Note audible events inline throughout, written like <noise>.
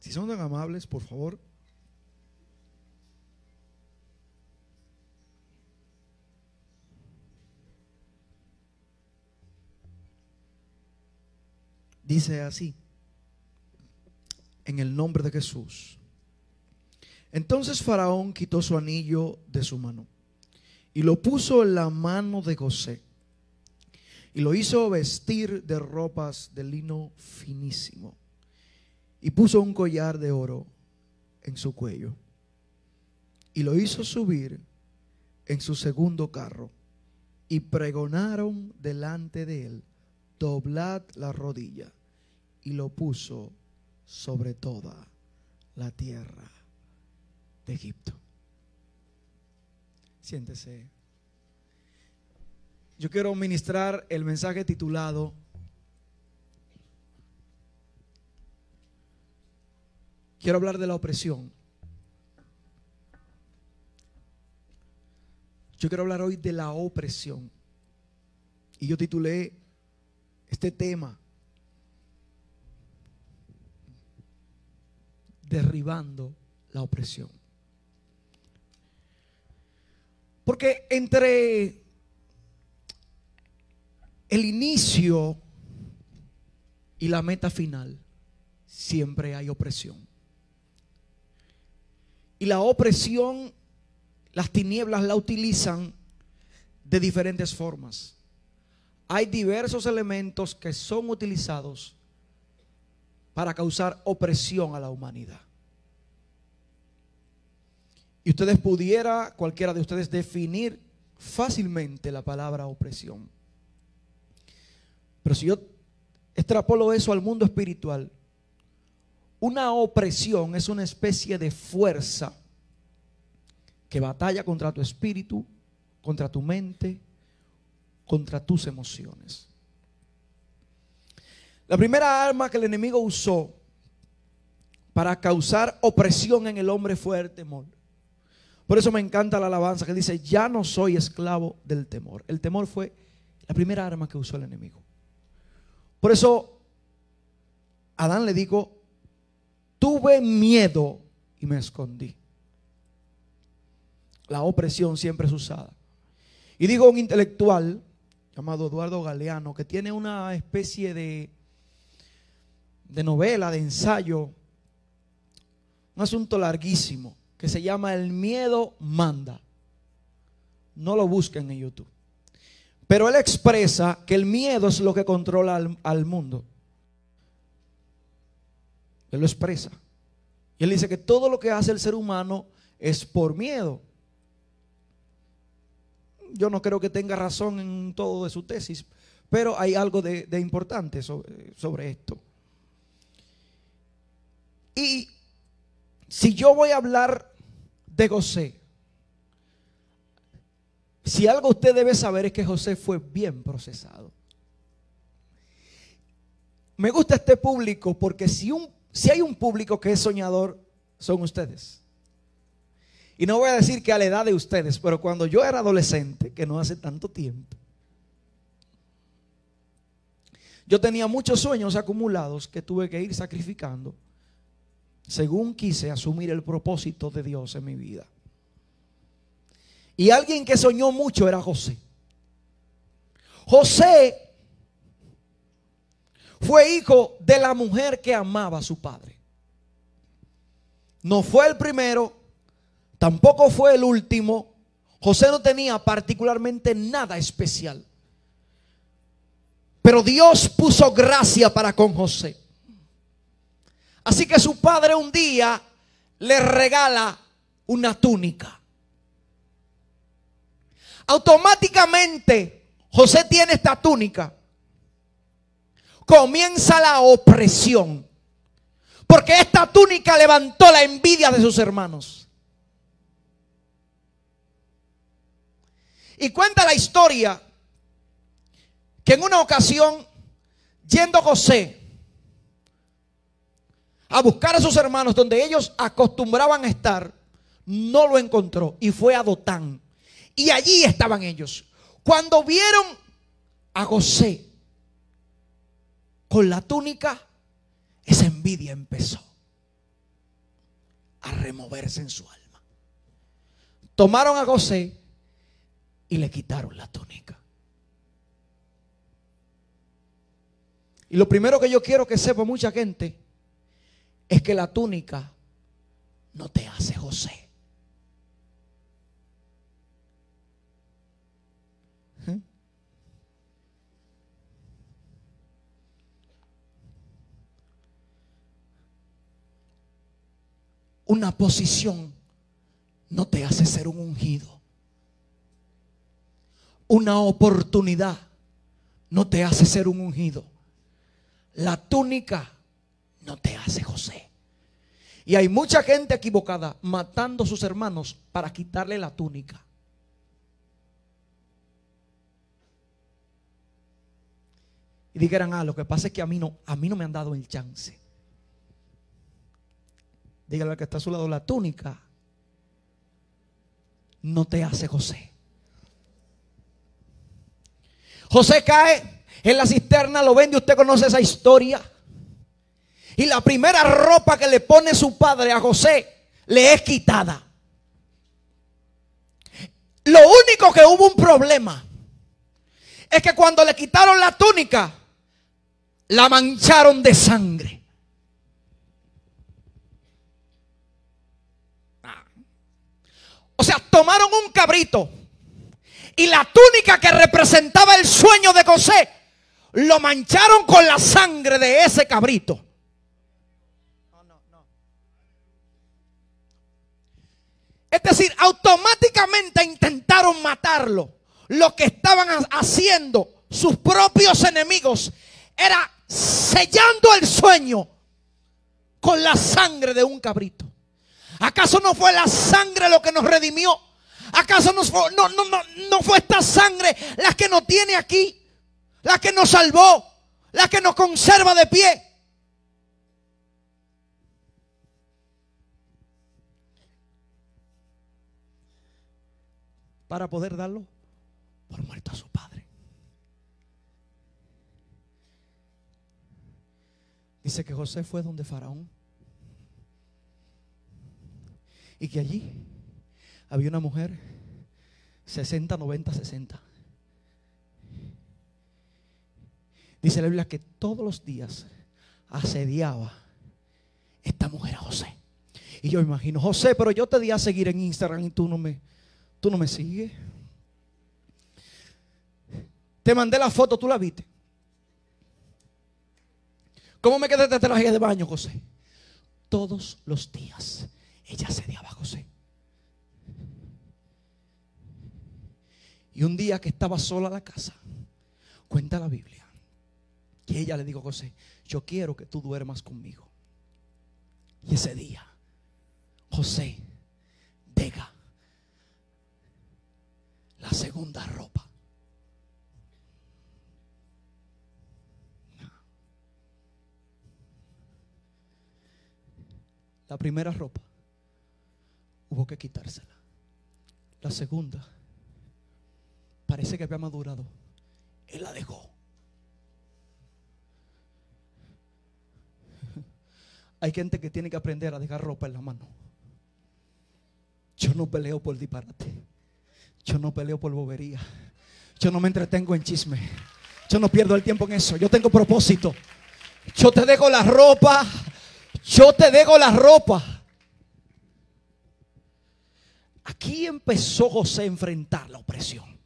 Si son tan amables, por favor. Dice así, en el nombre de Jesús. Entonces Faraón quitó su anillo de su mano y lo puso en la mano de José y lo hizo vestir de ropas de lino finísimo y puso un collar de oro en su cuello y lo hizo subir en su segundo carro y pregonaron delante de él, doblad la rodilla y lo puso sobre toda la tierra de Egipto. Siéntese. Yo quiero ministrar el mensaje titulado Quiero hablar de la opresión. Yo quiero hablar hoy de la opresión. Y yo titulé este tema Derribando la opresión. Porque entre el inicio y la meta final siempre hay opresión. Y la opresión, las tinieblas la utilizan de diferentes formas. Hay diversos elementos que son utilizados para causar opresión a la humanidad. Y ustedes pudiera, cualquiera de ustedes, definir fácilmente la palabra opresión. Pero si yo extrapolo eso al mundo espiritual, una opresión es una especie de fuerza que batalla contra tu espíritu, contra tu mente, contra tus emociones. La primera arma que el enemigo usó para causar opresión en el hombre fue el temor. Por eso me encanta la alabanza que dice, ya no soy esclavo del temor. El temor fue la primera arma que usó el enemigo. Por eso Adán le dijo, tuve miedo y me escondí. La opresión siempre es usada. Y digo un intelectual llamado Eduardo Galeano que tiene una especie de, de novela, de ensayo, un asunto larguísimo que se llama El miedo manda. No lo busquen en YouTube. Pero él expresa que el miedo es lo que controla al, al mundo. Él lo expresa. Y él dice que todo lo que hace el ser humano es por miedo. Yo no creo que tenga razón en todo de su tesis, pero hay algo de, importante sobre esto. Y si yo voy a hablar de José, si algo usted debe saber es que José fue bien procesado. Me gusta este público porque si un si hay un público que es soñador, son ustedes. Y no voy a decir que a la edad de ustedes, pero cuando yo era adolescente, que no hace tanto tiempo, yo tenía muchos sueños acumulados que tuve que ir sacrificando según quise asumir el propósito de Dios en mi vida. Y alguien que soñó mucho era José. José fue hijo de la mujer que amaba a su padre. No fue el primero, tampoco fue el último. José no tenía particularmente nada especial. Pero Dios puso gracia para con José. Así que su padre un día le regala una túnica. Automáticamente José tiene esta túnica comienza la opresión. Porque esta túnica levantó la envidia de sus hermanos. Y cuenta la historia que en una ocasión, yendo José a buscar a sus hermanos donde ellos acostumbraban a estar, no lo encontró y fue a Dotán. Y allí estaban ellos. Cuando vieron a José con la túnica, esa envidia empezó. removerse en su alma. Tomaron a José y le quitaron la túnica. Y lo primero que yo quiero que sepa mucha gente es que la túnica no te hace José. Una posición no te hace ser un ungido. Una oportunidad no te hace ser un ungido. La túnica no te hace José. Y hay mucha gente equivocada matando a sus hermanos para quitarle la túnica. Y dijeran, ah, lo que pasa es que a mí no, a mí no me han dado el chance. Dígale al que está a su lado, la túnica no te hace José. José cae en la cisterna, lo vende, usted conoce esa historia. Y la primera ropa que le pone su padre a José le es quitada. Lo único que hubo un problema es que cuando le quitaron la túnica, la mancharon de sangre. Ah. O sea, tomaron un cabrito y la túnica que representaba el sueño de José lo mancharon con la sangre de ese cabrito. Es decir, automáticamente intentaron matarlo. Lo que estaban haciendo sus propios enemigos era sellando el sueño con la sangre de un cabrito. ¿Acaso no fue la sangre lo que nos redimió? ¿Acaso no fue, no, no, no fue esta sangre la que nos tiene aquí? La que nos salvó, la que nos conserva de pie. Para poder darlo por muerto a su padre. Dice que José fue donde Faraón. Y que allí había una mujer 60, 90, 60 Dice la Biblia que todos los días asediaba esta mujer a José. Y yo imagino, José, pero yo te di a seguir en Instagram y tú no me, tú no me sigues. Te mandé la foto, tú la viste. ¿Cómo me quedé de traje de baño, José? Todos los días ella asediaba a José. Y un día que estaba sola en la casa, cuenta la Biblia y ella le dijo a José, yo quiero que tú duermas conmigo. Y ese día, José deja la segunda ropa. La primera ropa hubo que quitársela. La segunda parece que había madurado. Él la dejó. <laughs> Hay gente que tiene que aprender a dejar ropa en la mano. Yo no peleo por disparate. Yo no peleo por bobería. Yo no me entretengo en chisme. Yo no pierdo el tiempo en eso. Yo tengo propósito. Yo te dejo la ropa. Yo te dejo la ropa. Aquí empezó José a enfrentar la opresión.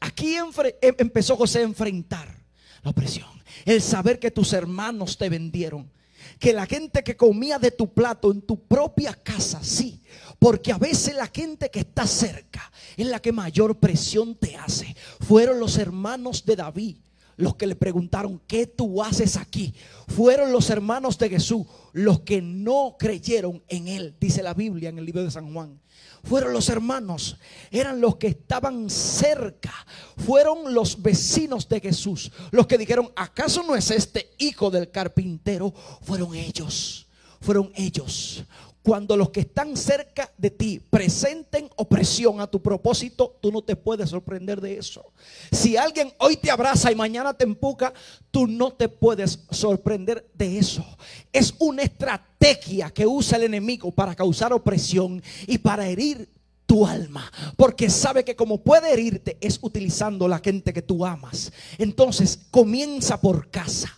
Aquí em, empezó José a enfrentar la opresión. El saber que tus hermanos te vendieron que la gente que comía de tu plato en tu propia casa, sí. Porque a veces la gente que está cerca es la que mayor presión te hace. Fueron los hermanos de David los que le preguntaron, ¿qué tú haces aquí? Fueron los hermanos de Jesús los que no creyeron en él, dice la Biblia en el libro de San Juan fueron los hermanos, eran los que estaban cerca, fueron los vecinos de Jesús, los que dijeron, ¿acaso no es este hijo del carpintero? Fueron ellos. fueron ellos. Cuando los que están cerca de ti presenten opresión a tu propósito, tú no te puedes sorprender de eso. Si alguien hoy te abraza y mañana te empuja, tú no te puedes sorprender de eso. Es una estrategia que usa el enemigo para causar opresión y para herir tu alma, porque sabe que como puede herirte es utilizando la gente que tú amas. Entonces comienza por casa.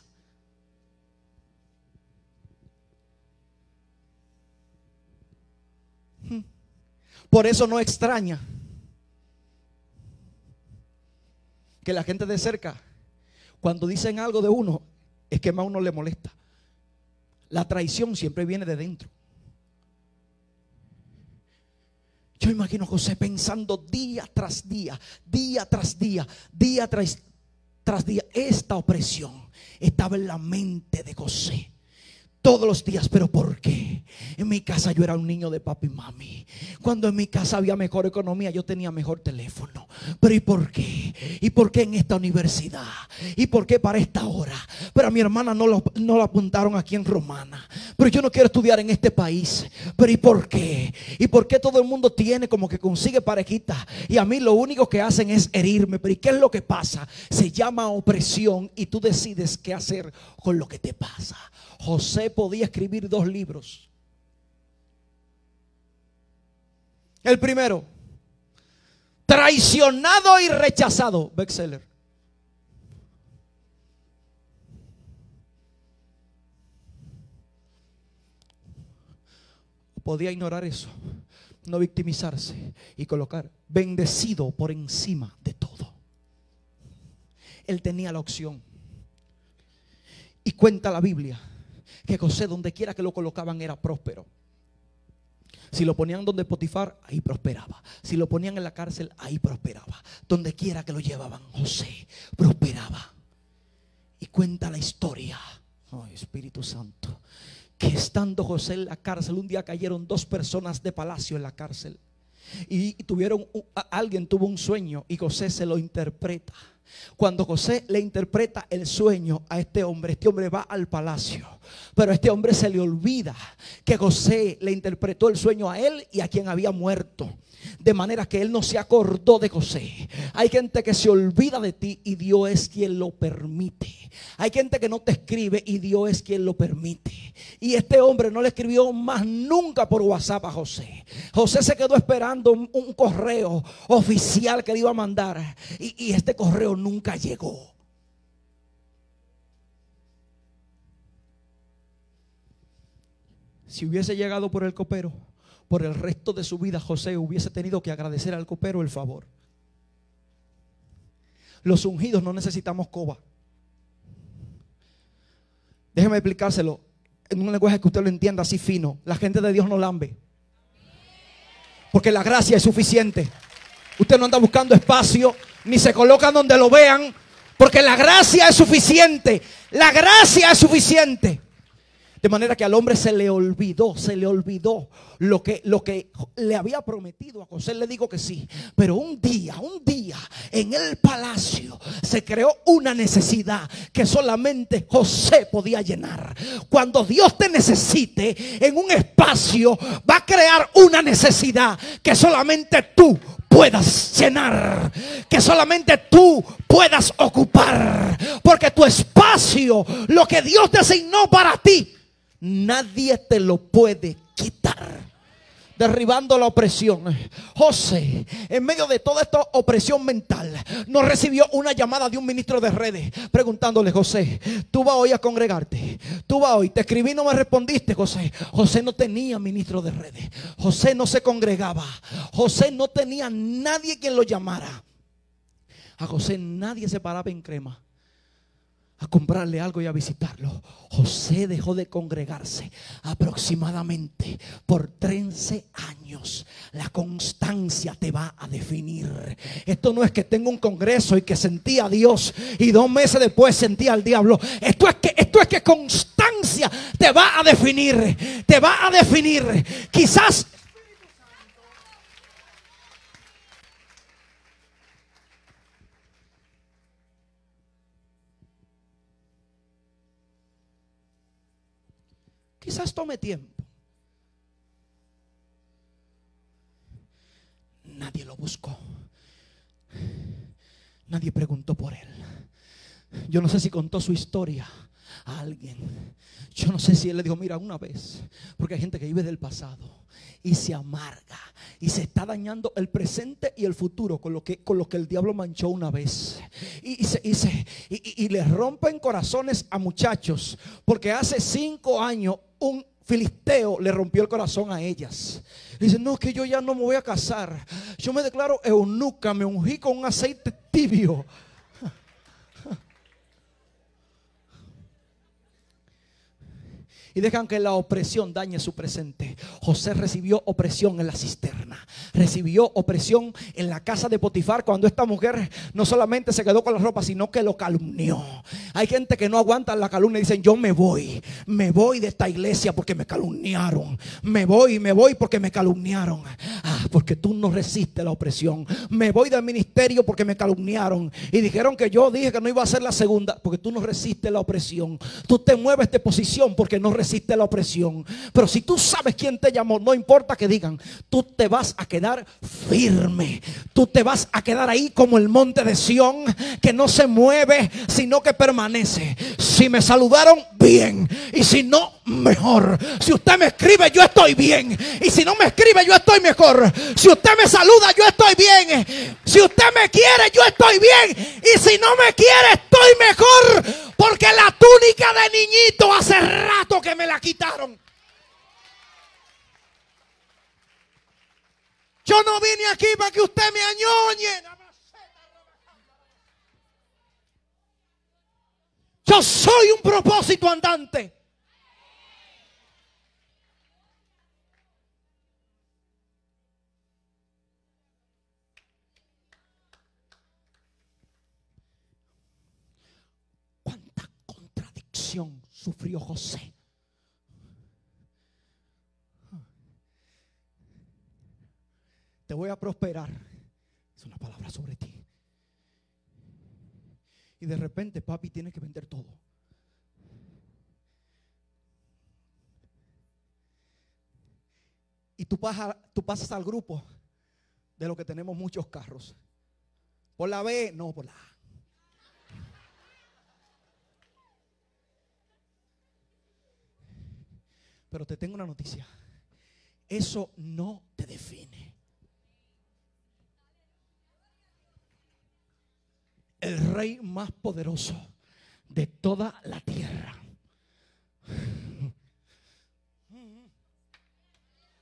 Por eso no extraña que la gente de cerca, cuando dicen algo de uno, es que más uno le molesta. La traición siempre viene de dentro. Yo imagino a José pensando día tras día, día tras día, día tras, tras día. Esta opresión estaba en la mente de José todos los días. ¿Pero por qué? En mi casa yo era un niño de papi y mami. Cuando en mi casa había mejor economía, yo tenía mejor teléfono. Pero ¿y por qué? ¿Y por qué en esta universidad? ¿Y por qué para esta hora? Pero a mi hermana no lo, no apuntaron aquí en Romana. Pero yo no quiero estudiar en este país. Pero ¿y por qué? ¿Y por qué todo el mundo tiene como que consigue parejita? Y a mí lo único que hacen es herirme. Pero ¿y qué es lo que pasa? Se llama opresión y tú decides qué hacer con lo que te pasa. José podía escribir dos libros. El primero, traicionado y rechazado, bestseller. Podía ignorar eso, no victimizarse y colocar bendecido por encima de todo. Él tenía la opción. Y cuenta la Biblia que José donde quiera que lo colocaban era próspero. Si lo ponían donde Potifar, ahí prosperaba. Si lo ponían en la cárcel, ahí prosperaba. Donde quiera que lo llevaban, José prosperaba. Y cuenta la historia, ay Espíritu Santo, que estando José en la cárcel, un día cayeron dos personas de palacio en la cárcel. Y tuvieron, alguien tuvo un sueño y José se lo interpreta. Cuando José le interpreta el sueño a este hombre, este hombre va al palacio. Pero a este hombre se le olvida que José le interpretó el sueño a él y a quien había muerto. De manera que él no se acordó de José. Hay gente que se olvida de ti y Dios es quien lo permite. Hay gente que no te escribe y Dios es quien lo permite. Y este hombre no le escribió más nunca por WhatsApp a José. José se quedó esperando un, correo oficial que le iba a mandar. Y, y este correo nunca llegó. Si hubiese llegado por el copero, por el resto de su vida José hubiese tenido que agradecer al copero el favor. Los ungidos no necesitamos coba. Déjeme explicárselo en un lenguaje que usted lo entienda así fino. La gente de Dios no lambe. Porque la gracia es suficiente. Usted no anda buscando espacio, ni se coloca donde lo vean, porque la gracia es suficiente. La gracia es suficiente. De manera que al hombre se le olvidó, se le olvidó lo que, lo que le había prometido a José. Le digo que sí. Pero un día, un día, en el palacio se creó una necesidad que solamente José podía llenar. Cuando Dios te necesite en un espacio, va a crear una necesidad que solamente tú puedas llenar, que solamente tú puedas ocupar, porque tu espacio, lo que Dios designó para ti, Nadie te lo puede quitar derribando la opresión. José, en medio de toda esta opresión mental, no recibió una llamada de un ministro de redes preguntándole, José, tú vas hoy a congregarte, tú vas hoy, te escribí no me respondiste, José. José no tenía ministro de redes, José no se congregaba, José no tenía nadie quien lo llamara. A José nadie se paraba en crema comprarle algo y a visitarlo. José dejó de congregarse aproximadamente por 13 años. La constancia te va a definir. Esto no es que tenga un congreso y que sentía a Dios y dos meses después sentía al diablo. Esto es que esto es que constancia te va a definir, te va a definir. Quizás Quizás tome tiempo. Nadie lo buscó. Nadie preguntó por él. Yo no sé si contó su historia a alguien. Yo no sé si él le dijo, mira, una vez, porque hay gente que vive del pasado y se amarga y se está dañando el presente y el futuro con lo que, con lo que el diablo manchó una vez. Y, se, y, y le rompen corazones a muchachos porque hace cinco años un filisteo le rompió el corazón a ellas. Dice, no, que yo ya no me voy a casar. Yo me declaro eunuca, me ungí con un aceite tibio. Y dejan que la opresión dañe su presente. José recibió opresión en la cisterna, recibió opresión en la casa de Potifar cuando esta mujer no solamente se quedó con la ropa, sino que lo calumnió. Hay gente que no aguanta la calumnia y dicen, yo me voy, me voy de esta iglesia porque me calumniaron, me voy, me voy porque me calumniaron. Ah, porque tú no resistes la opresión. Me voy del ministerio porque me calumniaron y dijeron que yo dije que no iba a ser la segunda porque tú no resistes la opresión. Tú te mueves de posición porque no resistes resiste la opresión. Pero si tú sabes quién te llamó, no importa que digan, tú te vas a quedar firme. Tú te vas a quedar ahí como el monte de Sión, que no se mueve, sino que permanece. Si me saludaron, bien. Y si no, mejor. Si usted me escribe, yo estoy bien. Y si no me escribe, yo estoy mejor. Si usted me saluda, yo estoy bien. Si usted me quiere, yo estoy bien. Y si no me quiere, estoy mejor. Porque la túnica de niñito hace rato que me la quitaron. Yo no vine aquí para que usted me añoñe. Yo soy un propósito andante. ¿Cuánta contradicción sufrió José? Te voy a prosperar. Es una palabra sobre ti. Y de repente papi tiene que vender todo. Y tú pasas, tú pasas al grupo de lo que tenemos muchos carros. Por la B, no por la A. Pero te tengo una noticia. Eso no te define. El rey más poderoso de toda la tierra.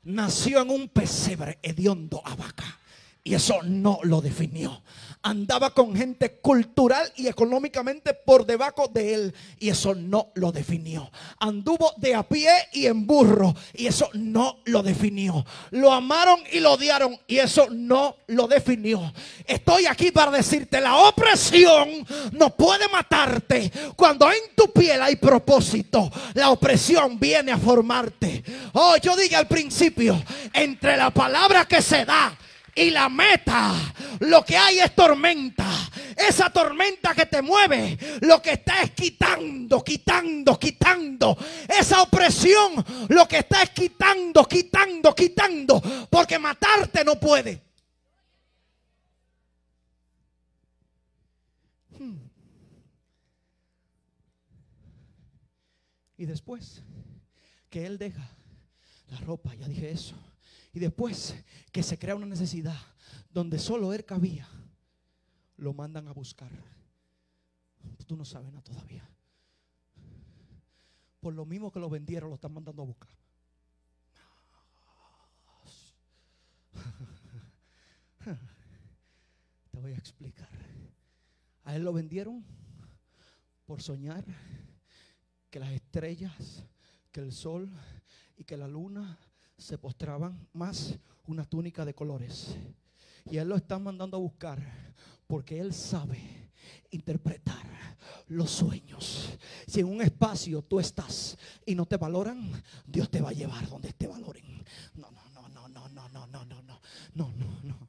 Nació en un pesebre hediondo a vaca. Y eso no lo definió. Andaba con gente cultural y económicamente por debajo de él. Y eso no lo definió. Anduvo de a pie y en burro. Y eso no lo definió. Lo amaron y lo odiaron. Y eso no lo definió. Estoy aquí para decirte, la opresión no puede matarte. Cuando en tu piel hay propósito, la opresión viene a formarte. Oh, yo dije al principio, entre la palabra que se da y la meta, lo que hay es tormenta. Esa tormenta que te mueve, lo que está es quitando, quitando, quitando. Esa opresión, lo que está es quitando, quitando, quitando. Porque matarte no puede. Hmm. Y después que él deja la ropa, ya dije eso y después que se crea una necesidad donde solo él cabía, lo mandan a buscar. Tú no sabes nada todavía. Por lo mismo que lo vendieron, lo están mandando a buscar. <laughs> Te voy a explicar. A él lo vendieron por soñar que las estrellas, que el sol y que la luna se postraban más una túnica de colores. Y él lo está mandando a buscar porque él sabe interpretar los sueños. Si en un espacio tú estás y no te valoran, Dios te va a llevar donde te valoren. No, no, no, no, no, no, no, no, no, no, no, no, no.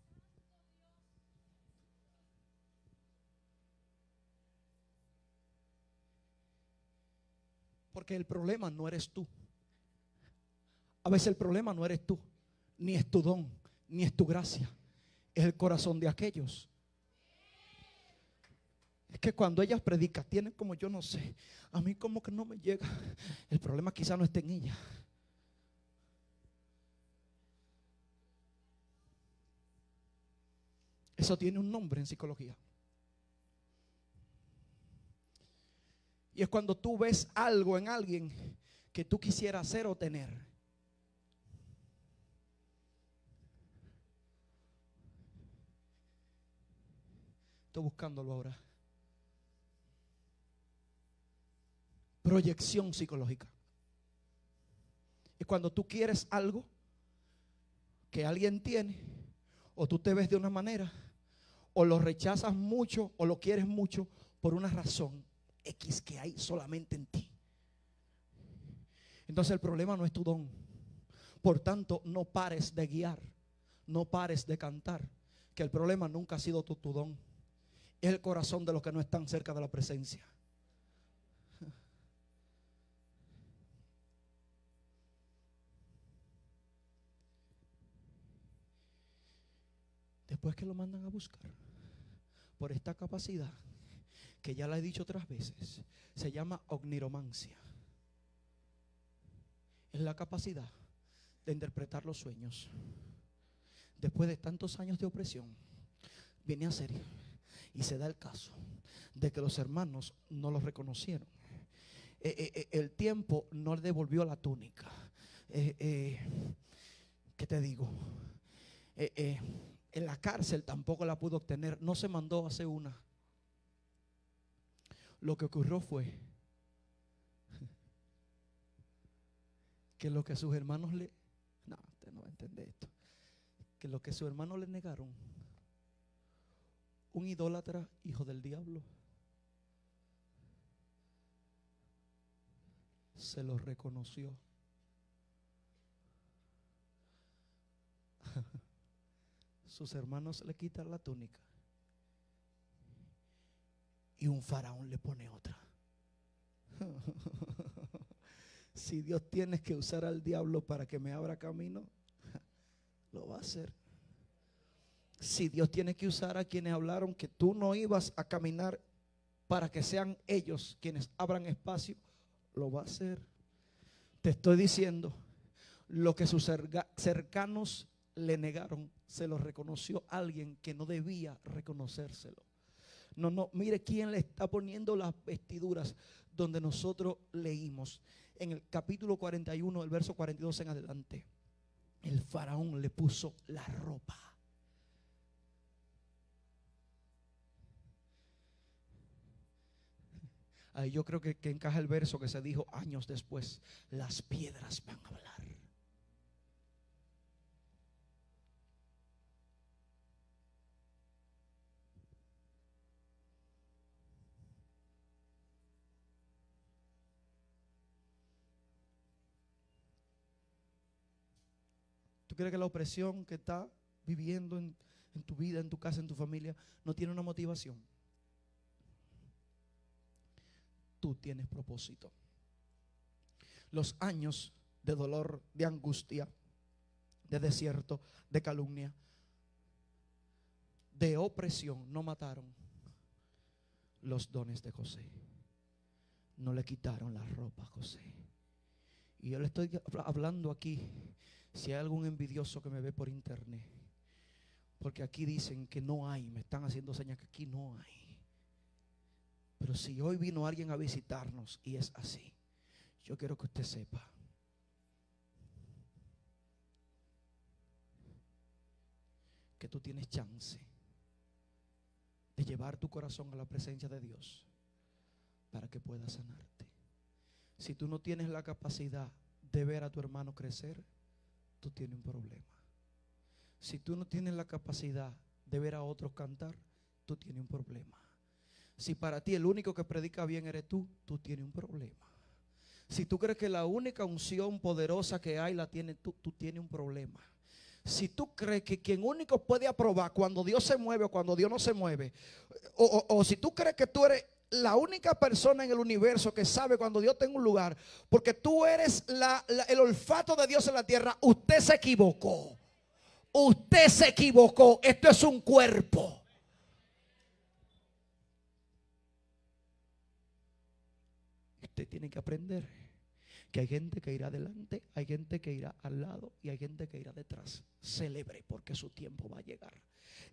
Porque el problema no eres tú. A veces el problema no eres tú, ni es tu don, ni es tu gracia. Es el corazón de aquellos. Es que cuando ellas predican, tienen como yo no sé, a mí como que no me llega. El problema quizá no esté en ella. Eso tiene un nombre en psicología. Y es cuando tú ves algo en alguien que tú quisieras hacer o tener. Estoy buscándolo ahora. Proyección psicológica. Es cuando tú quieres algo que alguien tiene, o tú te ves de una manera, o lo rechazas mucho, o lo quieres mucho por una razón X que hay solamente en ti. Entonces el problema no es tu don. Por tanto, no pares de guiar, no pares de cantar, que el problema nunca ha sido tu, tu don. Es el corazón de los que no están cerca de la presencia. Después que lo mandan a buscar por esta capacidad, que ya la he dicho otras veces, se llama ogniromancia. Es la capacidad de interpretar los sueños. Después de tantos años de opresión, viene a ser y se da el caso de que los hermanos no los reconocieron. Eh, eh, eh, el tiempo no le devolvió la túnica. ¿Qué te digo? en la cárcel tampoco la pudo obtener. No se mandó a hacer una. Lo que ocurrió fue <laughs> que lo que sus hermanos le... No, usted no va a entender esto. Que lo que sus hermanos le negaron, un idólatra, hijo del diablo, se lo reconoció. <laughs> Sus hermanos le quitan la túnica y un faraón le pone otra. <laughs> si Dios tiene que usar al diablo para que me abra camino, <laughs> lo va a hacer. Si Dios tiene que usar a quienes hablaron que tú no ibas a caminar para que sean ellos quienes abran espacio, lo va a hacer. Te estoy diciendo, lo que sus cercanos le negaron, se lo reconoció alguien que no debía reconocérselo. No, no, mire quién le está poniendo las vestiduras donde nosotros leímos. En el capítulo 41, el verso 42 en adelante. El faraón le puso la ropa. Ahí yo creo que, que encaja el verso que se dijo años después. Las piedras van a hablar. ¿Tú crees que la opresión que está viviendo en, tu vida, en tu casa, en tu familia, no tiene una motivación? Tú tienes propósito. Los años de dolor, de angustia, de desierto, de calumnia, de opresión, no mataron los dones de José. No le quitaron la ropa a José. Y yo le estoy hablando aquí si hay algún envidioso que me ve por internet, porque aquí dicen que no hay, me están haciendo señas que aquí no hay. Pero si hoy vino alguien a visitarnos y es así, yo quiero que usted sepa que tú tienes chance de llevar tu corazón a la presencia de Dios para que pueda sanarte. Si tú no tienes la capacidad de ver a tu hermano crecer, tú tienes un problema. Si tú no tienes la capacidad de ver a otros cantar, tú tienes un problema. Si para ti el único que predica bien eres tú, tú tienes un problema. Si tú crees que la única unción poderosa que hay la tienes tú, tú tienes un problema. Si tú crees que quien único puede aprobar cuando Dios se mueve o cuando Dios no se mueve, o, o si tú crees que tú eres la única persona en el universo que sabe cuando Dios tenga un lugar, porque tú eres la- el olfato de Dios en la tierra, usted se equivocó. Usted se equivocó. Esto es un cuerpo. Usted tiene que aprender que hay gente que irá adelante, hay gente que irá al lado y hay gente que irá detrás. Celebre porque su tiempo va a llegar.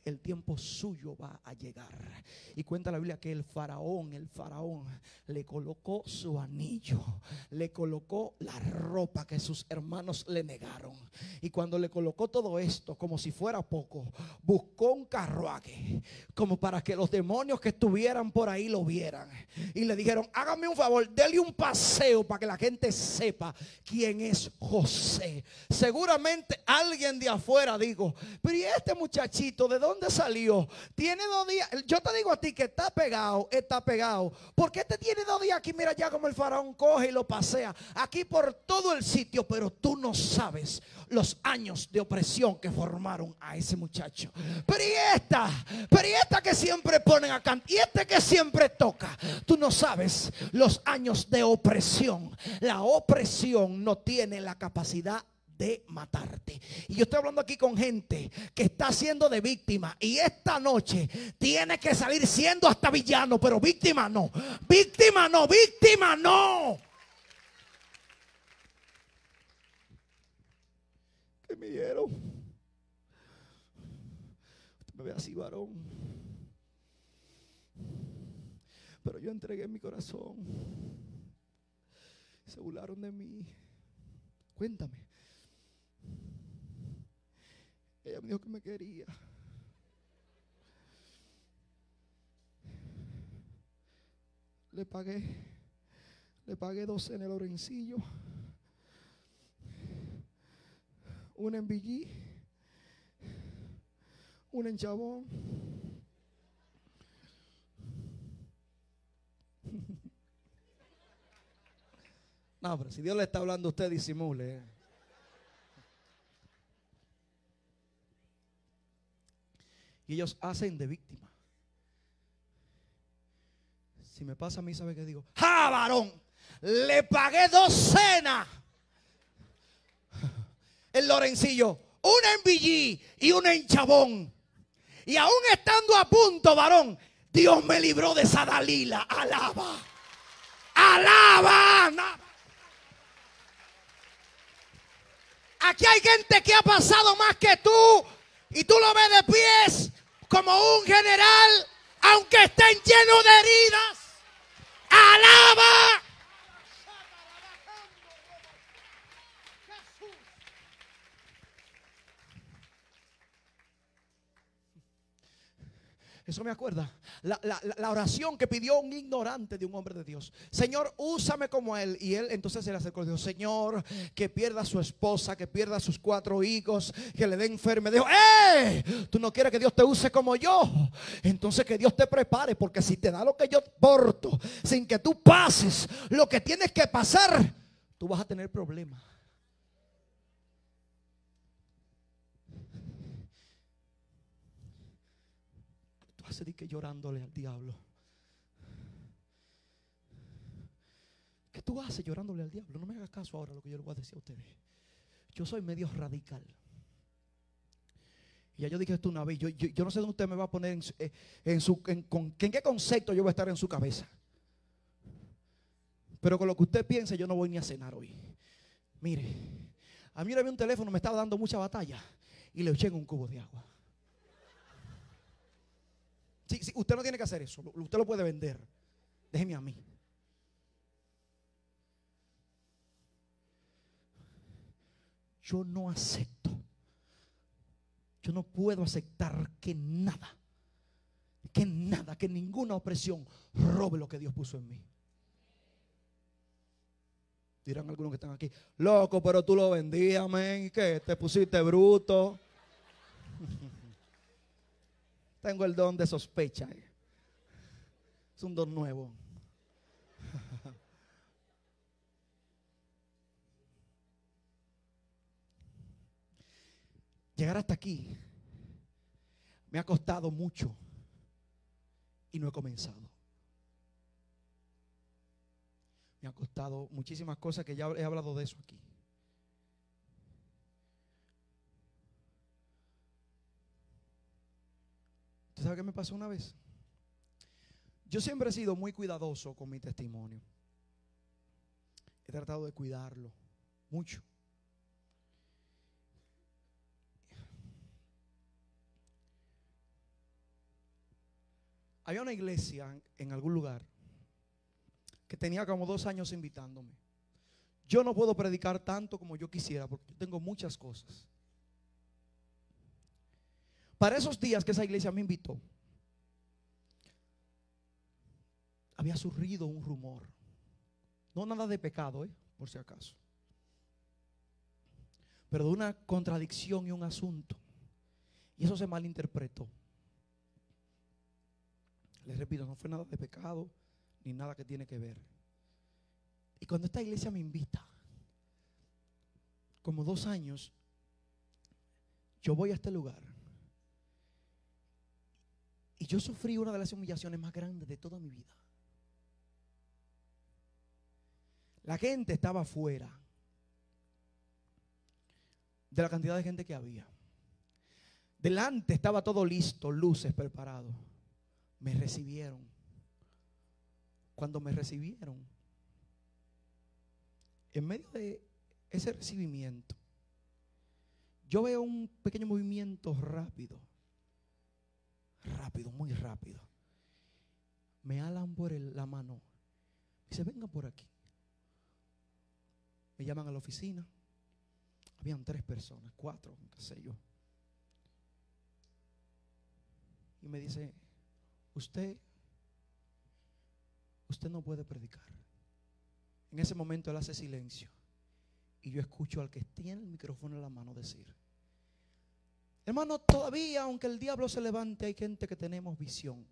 El tiempo suyo va a llegar. Y cuenta la Biblia que el faraón, el faraón, le colocó su anillo, le colocó la ropa que sus hermanos le negaron. Y cuando le colocó todo esto, como si fuera poco, buscó un carruaje, como para que los demonios que estuvieran por ahí lo vieran. Y le dijeron, hágame un favor, dele un paseo para que la gente sepa quién es José. Seguramente alguien de afuera digo, pero ¿y este muchachito de dónde salió? Tiene dos días, yo te digo a ti que está pegado, está pegado. Porque este tiene dos días aquí, mira ya como el faraón coge y lo pasea. Aquí por todo el sitio, pero tú no sabes los años de opresión que formaron a ese muchacho. Pero y esta, pero y esta que siempre ponen acá, y este que siempre toca. Tú no sabes los años de opresión. La opresión no tiene la capacidad de matarte. Y yo estoy hablando aquí con gente que está siendo de víctima y esta noche tiene que salir siendo hasta villano, pero víctima no. Víctima no, víctima no. ¿Qué me dieron? Me ve así, varón. Pero yo entregué mi corazón. Se burlaron de mí. Cuéntame. Ella me dijo que me quería. Le pagué, le pagué dos en el Lorencillo, una en Villí, una en Chabón. No, pero si Dios le está hablando a usted, disimule. eh. Y ellos hacen de víctima. Si me pasa a mí, ¿sabe qué digo? ¡Ja, varón! Le pagué dos cenas. <laughs> El Lorencillo. Una en Villí y una en Chabón. Y aún estando a punto, varón, Dios me libró de esa Dalila. Alaba. Alaba. Aquí hay gente que ha pasado más que tú y tú lo ves de pies como un general, aunque estén llenos de heridas. Alaba. Eso me acuerda. La, la- la- oración que pidió un ignorante de un hombre de Dios. Señor, úsame como él. Y él entonces se le acercó y dijo, Señor, que pierda a su esposa, que pierda a sus cuatro hijos, que le dé enfermedad. Dijo, ¡eh! Tú no quieres que Dios te use como yo. Entonces que Dios te prepare, porque si te da lo que yo porto, sin que tú pases lo que tienes que pasar, tú vas a tener problemas. Tú haces de que llorándole al diablo. ¿Qué tú haces llorándole al diablo? No me hagas caso ahora lo que yo le voy a decir a ustedes. Yo soy medio radical. Y ya yo dije esto una vez. Yo, no sé dónde usted me va a poner en su, eh, con, en qué concepto yo voy a estar en su cabeza. Pero con lo que usted piense, yo no voy ni a cenar hoy. Mire, a mí una vez un teléfono me estaba dando mucha batalla y le eché en un cubo de agua. Sí, usted no tiene que hacer eso. Usted lo puede vender. Déjeme a mí. Yo no acepto. Yo no puedo aceptar que nada, que nada, que ninguna opresión robe lo que Dios puso en mí. Dirán algunos que están aquí, loco, pero tú lo vendías, ¿y qué? Te pusiste bruto. Tengo el don de sospecha. Es un don nuevo. Llegar hasta aquí me ha costado mucho y no he comenzado. Me ha costado muchísimas cosas que ya he hablado de eso aquí. ¿Tú sabes qué me pasó una vez? Yo siempre he sido muy cuidadoso con mi testimonio. He tratado de cuidarlo mucho. Había una iglesia en algún lugar que tenía como dos años invitándome. Yo no puedo predicar tanto como yo quisiera porque tengo muchas cosas. Para esos días que esa iglesia me invitó, había surgido un rumor. No nada de pecado, ¿eh? por si acaso. Pero de una contradicción y un asunto. Y eso se malinterpretó. Les repito, no fue nada de pecado ni nada que tiene que ver. Y cuando esta iglesia me invita, como dos años, yo voy a este lugar. Y yo sufrí una de las humillaciones más grandes de toda mi vida. La gente estaba afuera de la cantidad de gente que había. Delante estaba todo listo, luces preparados. Me recibieron. Cuando me recibieron, en medio de ese recibimiento, yo veo un pequeño movimiento rápido. Rápido, muy rápido. Me alan por la mano. Dice, venga por aquí. Me llaman a la oficina. Habían tres personas, cuatro, qué sé yo. Y me dice, usted, usted no puede predicar. En ese momento él hace silencio. Y yo escucho al que tiene el micrófono en la mano decir, hermano, todavía, aunque el diablo se levante, hay gente que tenemos visión.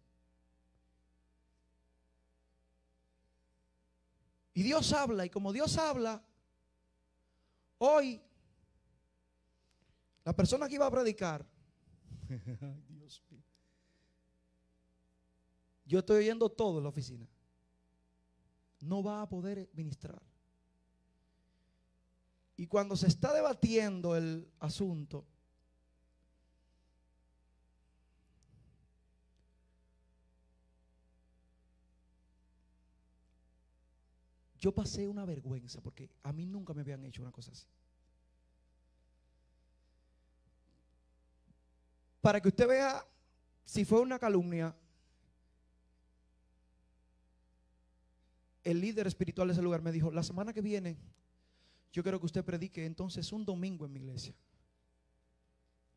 Y Dios habla, y como Dios habla, Hoy, la persona que iba a predicar, <laughs> Dios mío, yo estoy oyendo todo en la oficina, no va a poder ministrar. Y cuando se está debatiendo el asunto, Yo pasé una vergüenza porque a mí nunca me habían hecho una cosa así. Para que usted vea si fue una calumnia, el líder espiritual de ese lugar me dijo, la semana que viene yo quiero que usted predique entonces un domingo en mi iglesia.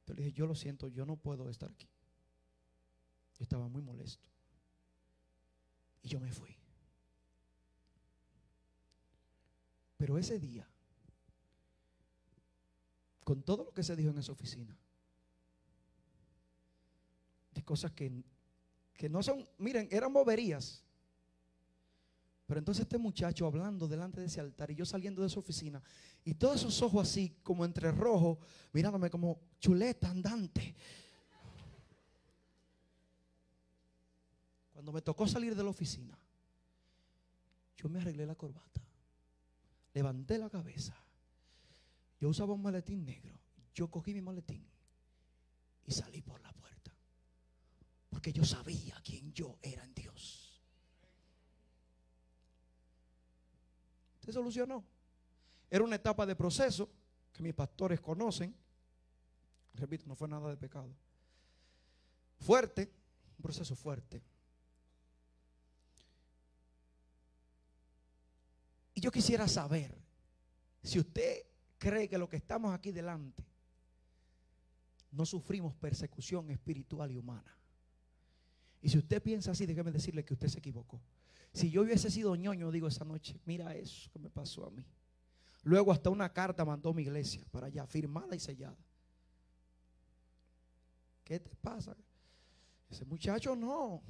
Yo le dije, yo lo siento, yo no puedo estar aquí. Yo estaba muy molesto. Y yo me fui. Pero ese día, con todo lo que se dijo en esa oficina, de cosas que, que no son, miren, eran boberías. Pero entonces este muchacho hablando delante de ese altar y yo saliendo de esa oficina y todos esos ojos así como entre rojos, mirándome como chuleta andante. Cuando me tocó salir de la oficina, yo me arreglé la corbata levanté la cabeza. Yo usaba un maletín negro. Yo cogí mi maletín y salí por la puerta. Porque yo sabía quién yo era en Dios. Se solucionó. Era una etapa de proceso que mis pastores conocen. Repito, no fue nada de pecado. Fuerte, un proceso fuerte. Yo quisiera saber si usted cree que lo que estamos aquí delante no sufrimos persecución espiritual y humana. Y si usted piensa así, déjeme decirle que usted se equivocó. Si yo hubiese sido ñoño, digo esa noche, mira eso que me pasó a mí. Luego hasta una carta mandó mi iglesia para allá, firmada y sellada. ¿Qué te pasa? Ese muchacho no.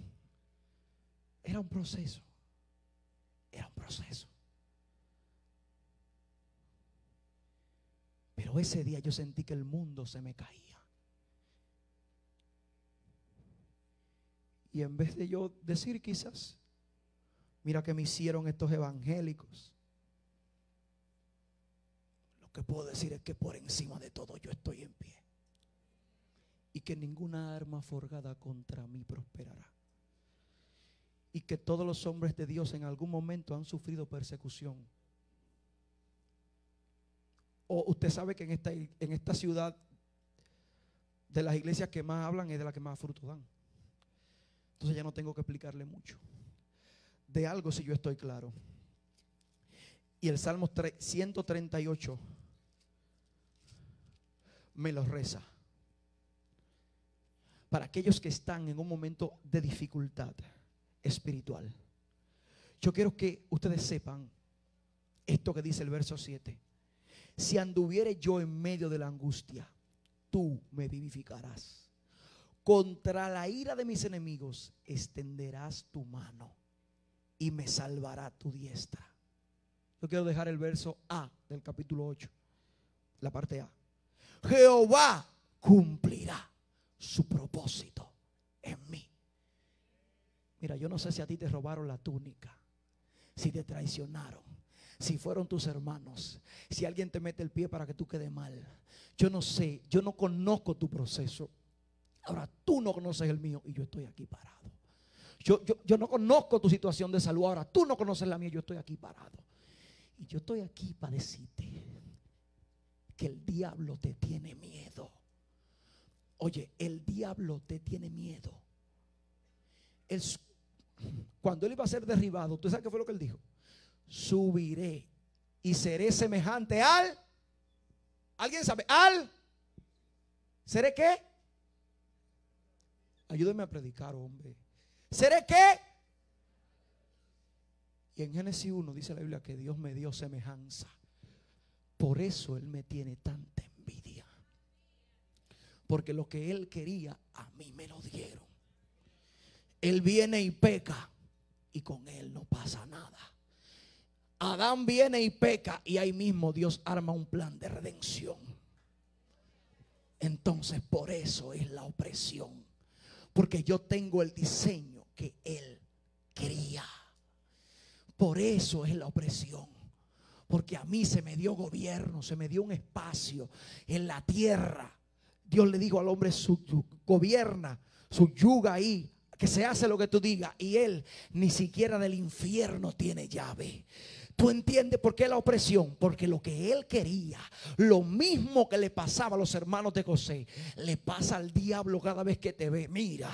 Era un proceso. Era un proceso. Ese día yo sentí que el mundo se me caía. Y en vez de yo decir quizás, Mira que me hicieron estos evangélicos. Lo que puedo decir es que por encima de todo yo estoy en pie. Y que ninguna arma forgada contra mí prosperará. Y que todos los hombres de Dios en algún momento han sufrido persecución. O usted sabe que en esta, en esta ciudad de las iglesias que más hablan es de las que más fruto dan. Entonces ya no tengo que explicarle mucho. De algo si yo estoy claro. Y el Salmo 138 me lo reza. Para aquellos que están en un momento de dificultad espiritual. Yo quiero que ustedes sepan esto que dice el verso 7. Si anduviere yo en medio de la angustia, tú me vivificarás. Contra la ira de mis enemigos extenderás tu mano y me salvará tu diestra. Yo quiero dejar el verso A del capítulo 8, la parte A. Jehová cumplirá su propósito en mí. Mira, yo no sé si a ti te robaron la túnica, si te traicionaron, si fueron tus hermanos, si alguien te mete el pie para que tú quedes mal. Yo no sé, yo no conozco tu proceso. Ahora tú no conoces el mío y yo estoy aquí parado. Yo, yo, yo no conozco tu situación de salud. Ahora tú no conoces la mía, yo estoy aquí parado. Y yo estoy aquí para decirte que el diablo te tiene miedo. Oye, el diablo te tiene miedo. cuando él iba a ser derribado, ¿tú sabes qué fue lo que él dijo? Subiré y seré semejante al ¿Alguien sabe? Al. ¿Seré qué? Ayúdenme a predicar, hombre. ¿Seré qué? Y en Génesis 1 dice la Biblia que Dios me dio semejanza. Por eso Él me tiene tanta envidia. Porque lo que Él quería, a mí me lo dieron. Él viene y peca y con Él no pasa nada. Adán viene y peca y ahí mismo Dios arma un plan de redención. Entonces por eso es la opresión. Porque yo tengo el diseño que Él quería. Por eso es la opresión. Porque a mí se me dio gobierno, se me dio un espacio en la tierra. Dios le dijo al hombre, gobierna, su yuga ahí, que se hace lo que tú digas. Y él ni siquiera del infierno tiene llave. ¿Tú entiendes por qué la opresión? Porque lo que él quería, lo mismo que le pasaba a los hermanos de José, le pasa al diablo cada vez que te ve. Mira,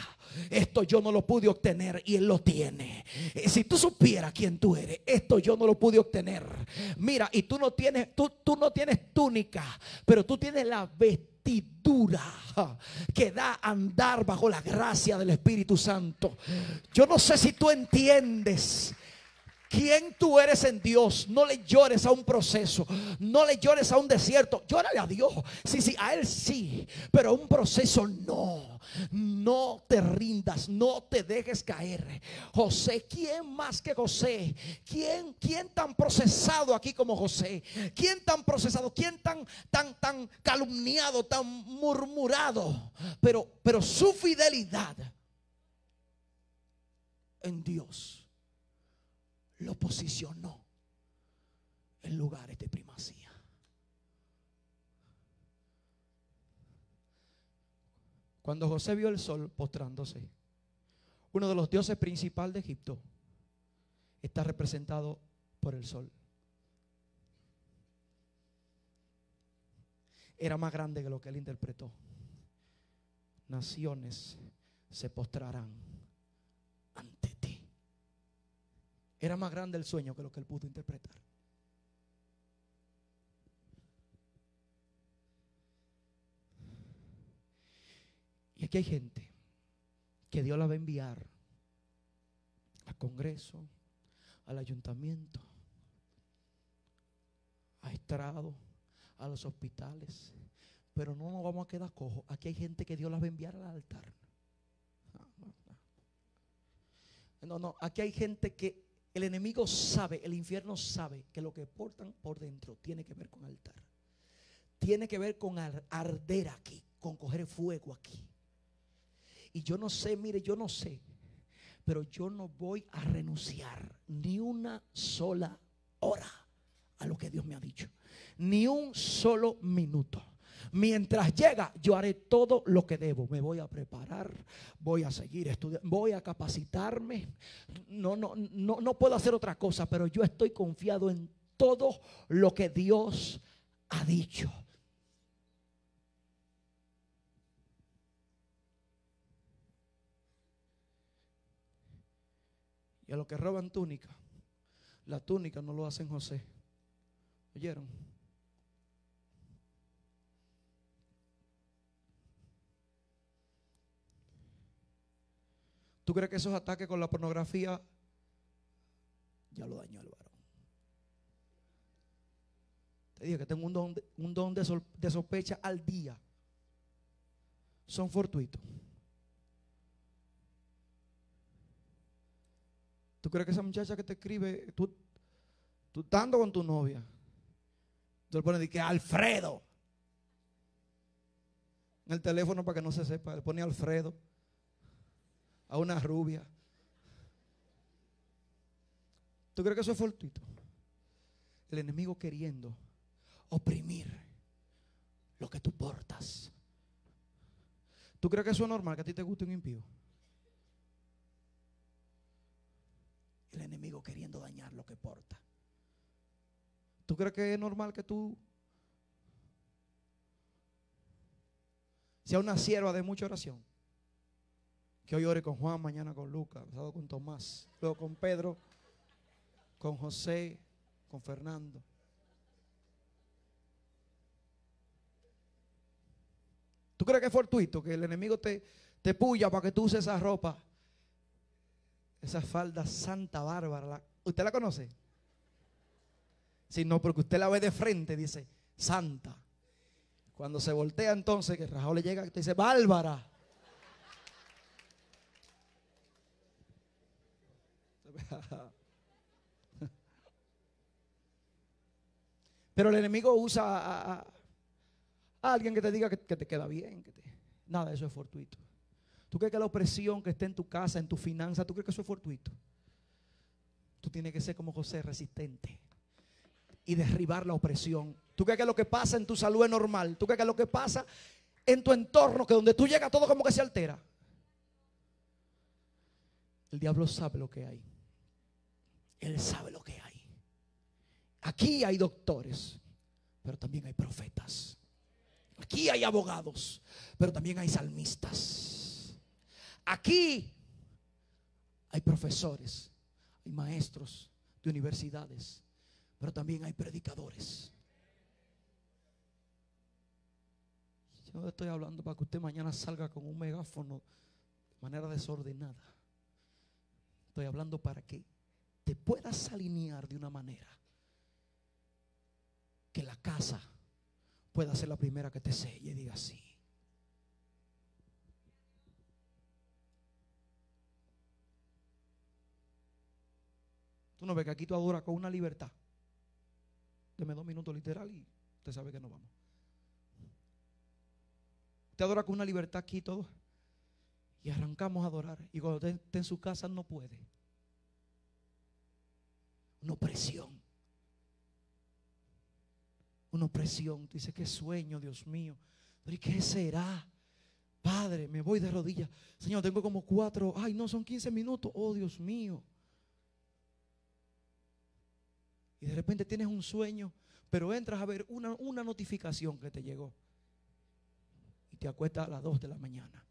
esto yo no lo pude obtener y él lo tiene. Eh, si tú supieras quién tú eres, esto yo no lo pude obtener. Mira, y tú no tienes, tú, tú no tienes túnica, pero tú tienes la vestidura que da andar bajo la gracia del Espíritu Santo. Yo no sé si tú entiendes quién tú eres en Dios. No le llores a un proceso, no le llores a un desierto. Llórale a Dios. Sí, sí, a Él sí, pero a un proceso no. No te rindas, no te dejes caer. José, ¿quién más que José? ¿Quién, quién tan procesado aquí como José? ¿Quién tan procesado? ¿Quién tan, tan, tan calumniado, tan murmurado? Pero, pero su fidelidad en Dios lo posicionó en lugares de primacía. Cuando José vio el sol postrándose, uno de los dioses principales de Egipto está representado por el sol. Era más grande que lo que él interpretó. Naciones se postrarán era más grande el sueño que lo que él pudo interpretar. Y aquí hay gente que Dios la va a enviar al Congreso, al ayuntamiento, a estrado, a los hospitales. Pero no nos vamos a quedar cojos. Aquí hay gente que Dios la va a enviar al altar. No, no, aquí hay gente que el enemigo sabe, el infierno sabe que lo que portan por dentro tiene que ver con altar. Tiene que ver con arder aquí, con coger fuego aquí. Y yo no sé, mire, yo no sé. Pero yo no voy a renunciar ni una sola hora a lo que Dios me ha dicho. Ni un solo minuto. Mientras llega, yo haré todo lo que debo. Me voy a preparar, voy a seguir estudiando, voy a capacitarme. No, no, no, no puedo hacer otra cosa, pero yo estoy confiado en todo lo que Dios ha dicho. Y a los que roban túnica, la túnica no lo hacen José. ¿Oyeron? ¿Tú crees que esos ataques con la pornografía ya lo dañó el varón? Te dije que tengo un don, de, sospecha al día. Son fortuitos. ¿Tú crees que esa muchacha que te escribe, tú, tú estando con tu novia, tú le pones que Alfredo en el teléfono para que no se sepa, le pone Alfredo a una rubia. ¿Tú crees que eso es fortuito? El enemigo queriendo oprimir lo que tú portas. ¿Tú crees que eso es normal que a ti te guste un impío? El enemigo queriendo dañar lo que porta. ¿Tú crees que es normal que tú sea una sierva de mucha oración? Que hoy ore con Juan, mañana con Lucas, pasado con Tomás, luego con Pedro, con José, con Fernando. ¿Tú crees que es fortuito que el enemigo te, te puya para que tú uses esa ropa? Esa falda santa bárbara. ¿Usted la conoce? Si no, porque usted la ve de frente, dice, santa. Cuando se voltea entonces, que Raúl le llega, te dice, bárbara. <laughs> Pero el enemigo usa a, alguien que te diga que, te queda bien. Que te, nada, eso es fortuito. ¿Tú crees que la opresión que está en tu casa, en tu finanza, tú crees que eso es fortuito? Tú tienes que ser como José, resistente y derribar la opresión. ¿Tú crees que lo que pasa en tu salud es normal? ¿Tú crees que lo que pasa en tu entorno, que donde tú llegas todo como que se altera? El diablo sabe lo que hay. Él sabe lo que hay. Aquí hay doctores, pero también hay profetas. Aquí hay abogados, pero también hay salmistas. Aquí hay profesores, hay maestros de universidades, pero también hay predicadores. Yo estoy hablando para que usted mañana salga con un megáfono de manera desordenada. Estoy hablando para que te puedas alinear de una manera que la casa pueda ser la primera que te selle y diga así. Tú no ves que aquí tú adoras con una libertad. Deme dos minutos literal y usted sabe que no vamos. Usted adora con una libertad aquí todo. Y arrancamos a adorar. Y cuando esté en su casa no puede opresión. Una opresión. Tú dices, qué sueño, Dios mío. Pero ¿y qué será? Padre, me voy de rodillas. Señor, tengo como cuatro. Ay, no, son 15 minutos. Oh, Dios mío. Y de repente tienes un sueño, pero entras a ver una, una notificación que te llegó. Y te acuestas a las 2 de la mañana.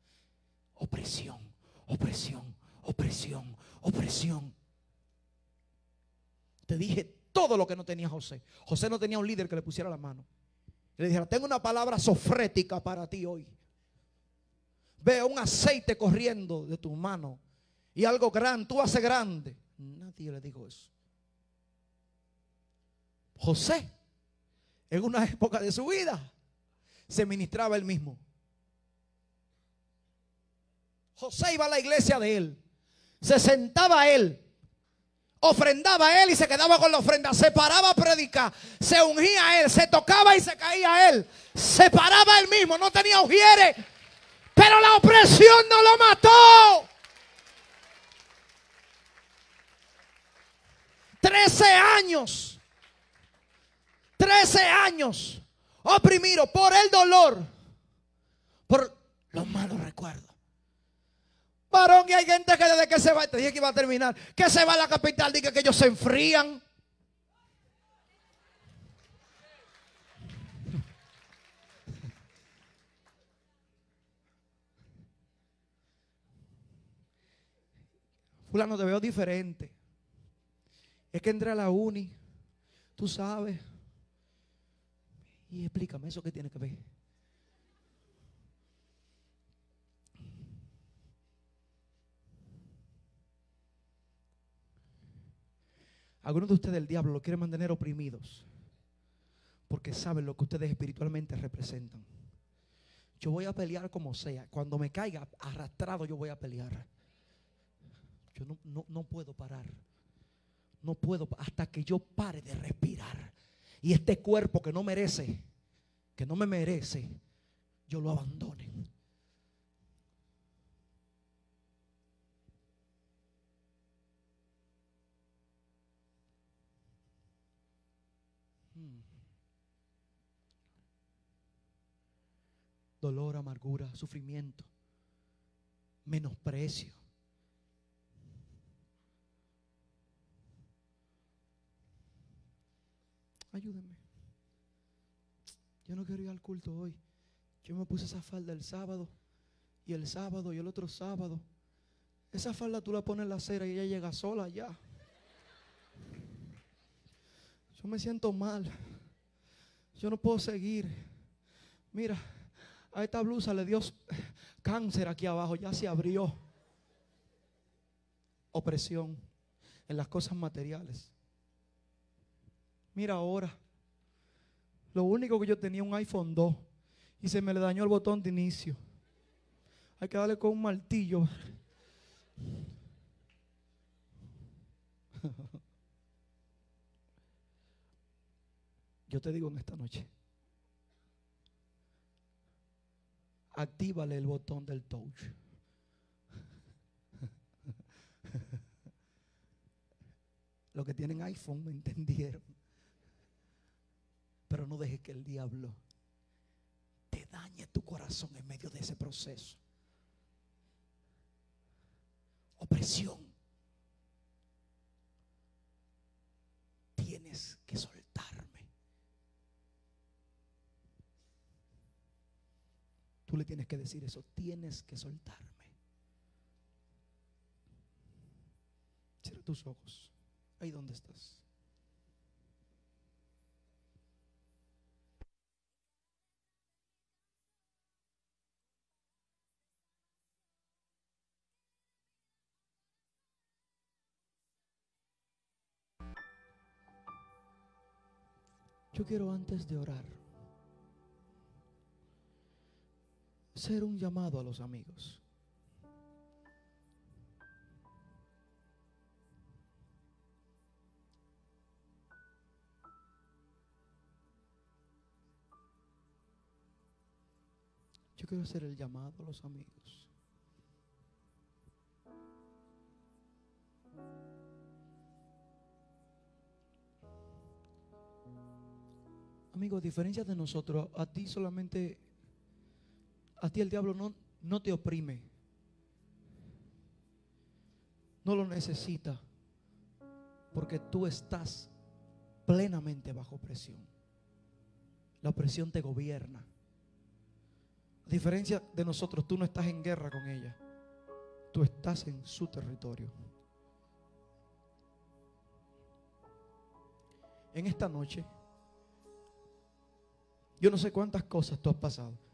Opresión, opresión, opresión, opresión. Te dije todo lo que no tenía José. José no tenía un líder que le pusiera la mano. Le dijera, tengo una palabra sofrética para ti hoy. Veo un aceite corriendo de tu mano y algo grande, tú haces grande. Nadie le dijo eso. José, en una época de su vida, se ministraba él mismo. José iba a la iglesia de él, se sentaba él ofrendaba a él y se quedaba con la ofrenda, se paraba a predicar, se ungía a él, se tocaba y se caía a él, se paraba él mismo, no tenía ujieres, pero la opresión no lo mató. Trece años, trece años, oprimido por el dolor, por los malos Varón, y hay gente que desde que se va, te dije que iba a terminar, que se va a la capital, dice que ellos se enfrían. Fulano, te veo diferente. Es que entré a la uni, tú sabes. Y explícame eso que tiene que ver. Algunos de ustedes el diablo lo quiere mantener oprimidos porque saben lo que ustedes espiritualmente representan. Yo voy a pelear como sea. Cuando me caiga arrastrado, yo voy a pelear. Yo no, no, no puedo parar. No puedo hasta que yo pare de respirar. Y este cuerpo que no merece, que no me merece, yo lo abandone. Dolor, amargura, sufrimiento, menosprecio. Ayúdenme. Yo no quiero ir al culto hoy. Yo me puse esa falda el sábado y el sábado y el otro sábado. Esa falda tú la pones en la acera y ella llega sola ya. Yo me siento mal. Yo no puedo seguir. Mira, a esta blusa le dio cáncer aquí abajo, ya se abrió. Opresión en las cosas materiales. Mira ahora. Lo único que yo tenía un iPhone 2 y se me le dañó el botón de inicio. Hay que darle con un martillo. <laughs> Yo te digo en esta noche, actívale el botón del touch. Los que tienen iPhone me entendieron. Pero no dejes que el diablo te dañe tu corazón en medio de ese proceso. Opresión. Tienes que soltarme. Tú le tienes que decir eso. Tienes que soltarme. Cierra tus ojos. Ahí donde estás. Yo quiero antes de orar hacer un llamado a los amigos. Yo quiero hacer el llamado a los amigos. Amigo, a diferencia de nosotros, a ti solamente, a ti el diablo no, no te oprime. No lo necesita. Porque tú estás plenamente bajo presión. La presión te gobierna. A diferencia de nosotros, tú no estás en guerra con ella. Tú estás en su territorio. En esta noche, yo no sé cuántas cosas tú has pasado.